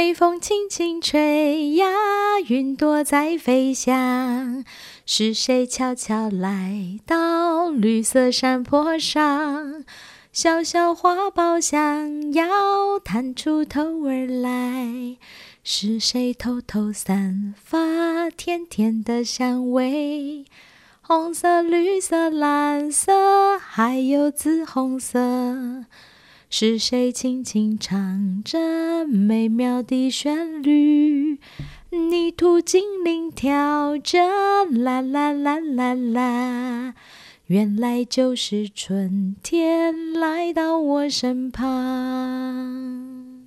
微风轻轻吹呀，云朵在飞翔。是谁悄悄来到绿色山坡上？小小花苞想要探出头儿来。是谁偷偷散发甜甜的香味？红色、绿色、蓝色，还有紫红色。是谁轻轻唱着美妙的旋律？泥土精灵跳着啦啦啦啦啦，原来就是春天来到我身旁。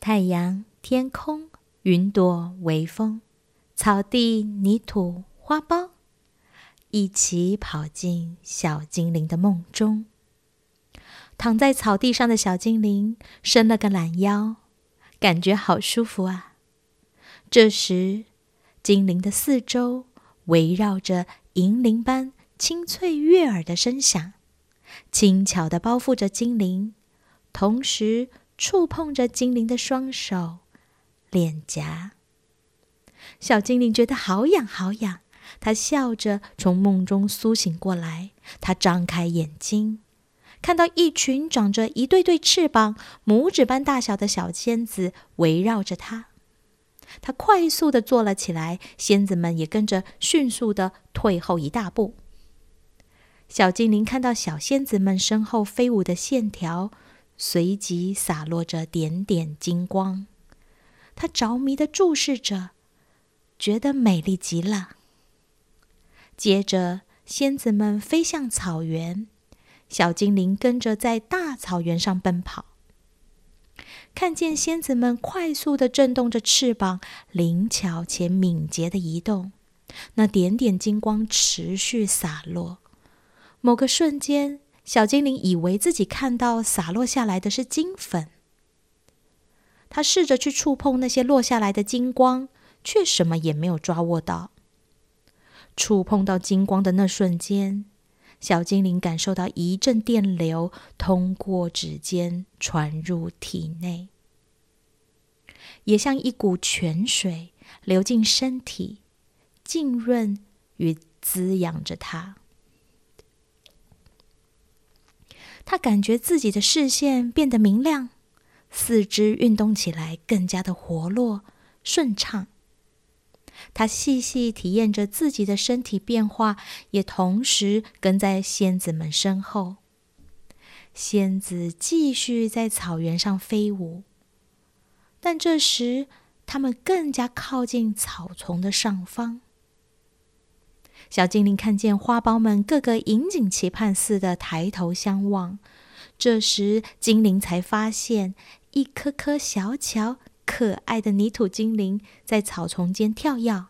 太阳、天空、云朵、微风、草地、泥土、花苞，一起跑进小精灵的梦中。躺在草地上的小精灵伸了个懒腰。感觉好舒服啊！这时，精灵的四周围绕着银铃般清脆悦耳的声响，轻巧地包覆着精灵，同时触碰着精灵的双手、脸颊。小精灵觉得好痒好痒，他笑着从梦中苏醒过来，他张开眼睛。看到一群长着一对对翅膀、拇指般大小的小仙子围绕着他，他快速的坐了起来，仙子们也跟着迅速的退后一大步。小精灵看到小仙子们身后飞舞的线条，随即洒落着点点金光，他着迷的注视着，觉得美丽极了。接着，仙子们飞向草原。小精灵跟着在大草原上奔跑，看见仙子们快速的震动着翅膀，灵巧且敏捷的移动，那点点金光持续洒落。某个瞬间，小精灵以为自己看到洒落下来的是金粉。他试着去触碰那些落下来的金光，却什么也没有抓握到。触碰到金光的那瞬间。小精灵感受到一阵电流通过指尖传入体内，也像一股泉水流进身体，浸润与滋养着它。他感觉自己的视线变得明亮，四肢运动起来更加的活络顺畅。他细细体验着自己的身体变化，也同时跟在仙子们身后。仙子继续在草原上飞舞，但这时他们更加靠近草丛的上方。小精灵看见花苞们个个引颈期盼似的抬头相望，这时精灵才发现一颗颗小巧。可爱的泥土精灵在草丛间跳跃，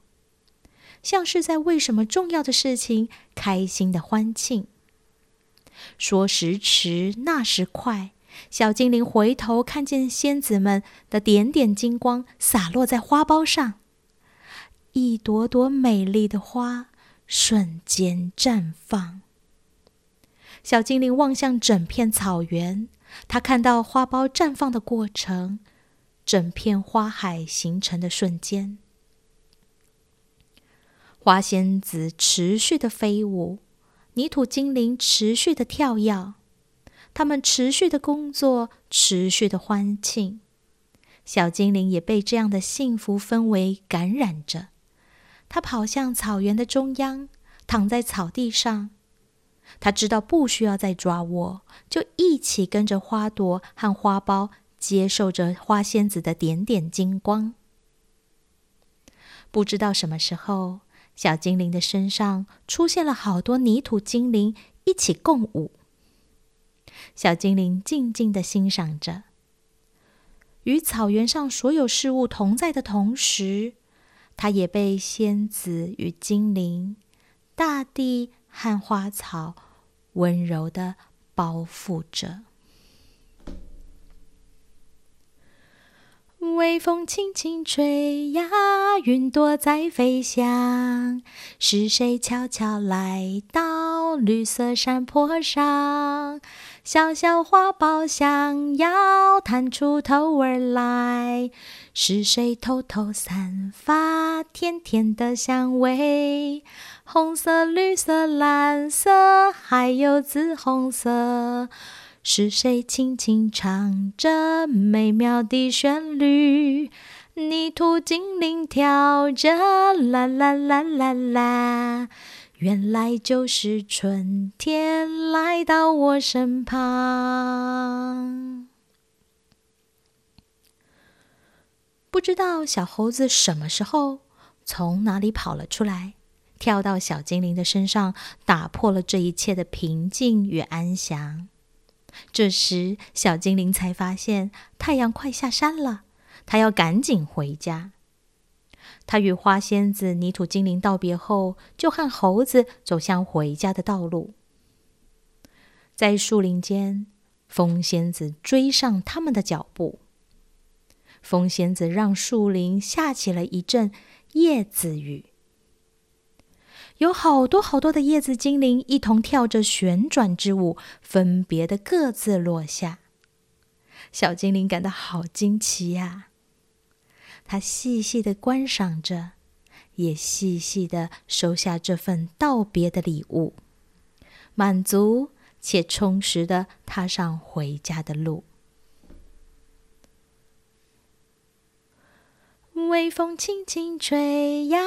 像是在为什么重要的事情开心的欢庆。说时迟，那时快，小精灵回头看见仙子们的点点金光洒落在花苞上，一朵朵美丽的花瞬间绽放。小精灵望向整片草原，他看到花苞绽放的过程。整片花海形成的瞬间，花仙子持续的飞舞，泥土精灵持续的跳跃，他们持续的工作，持续的欢庆。小精灵也被这样的幸福氛围感染着，他跑向草原的中央，躺在草地上。他知道不需要再抓握，就一起跟着花朵和花苞。接受着花仙子的点点金光，不知道什么时候，小精灵的身上出现了好多泥土精灵，一起共舞。小精灵静静的欣赏着，与草原上所有事物同在的同时，它也被仙子与精灵、大地和花草温柔的包覆着。微风轻轻吹呀，云朵在飞翔。是谁悄悄来到绿色山坡上？小小花苞想要探出头儿来，是谁偷偷散发甜甜的香味？红色、绿色、蓝色，还有紫红色，是谁轻轻唱着美妙的旋律？泥土精灵跳着啦啦啦啦啦，原来就是春天来到我身旁。不知道小猴子什么时候从哪里跑了出来，跳到小精灵的身上，打破了这一切的平静与安详。这时，小精灵才发现太阳快下山了。他要赶紧回家。他与花仙子、泥土精灵道别后，就和猴子走向回家的道路。在树林间，风仙子追上他们的脚步。风仙子让树林下起了一阵叶子雨，有好多好多的叶子精灵一同跳着旋转之舞，分别的各自落下。小精灵感到好惊奇呀！他细细的观赏着，也细细的收下这份道别的礼物，满足且充实的踏上回家的路。微风轻轻吹呀，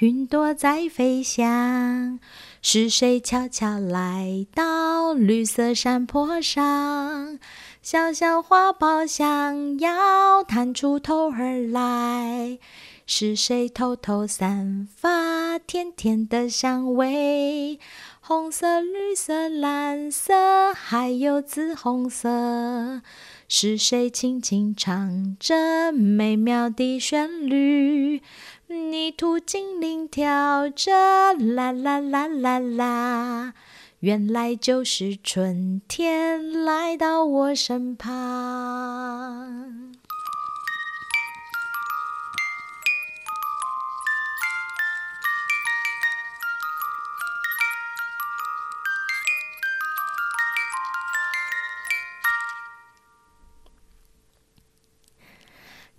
云朵在飞翔。是谁悄悄来到绿色山坡上？小小花苞想要探出头儿来，是谁偷偷散发甜甜的香味？红色、绿色、蓝色，还有紫红色，是谁轻轻唱着美妙的旋律？泥土精灵跳着啦啦啦啦啦。原来就是春天来到我身旁。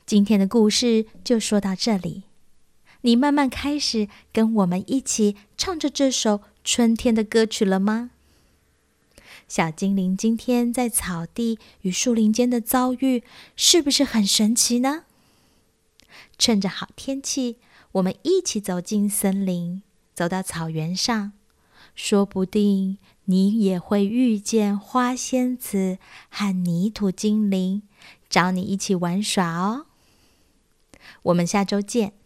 今天的故事就说到这里，你慢慢开始跟我们一起唱着这首。春天的歌曲了吗？小精灵今天在草地与树林间的遭遇，是不是很神奇呢？趁着好天气，我们一起走进森林，走到草原上，说不定你也会遇见花仙子和泥土精灵，找你一起玩耍哦。我们下周见。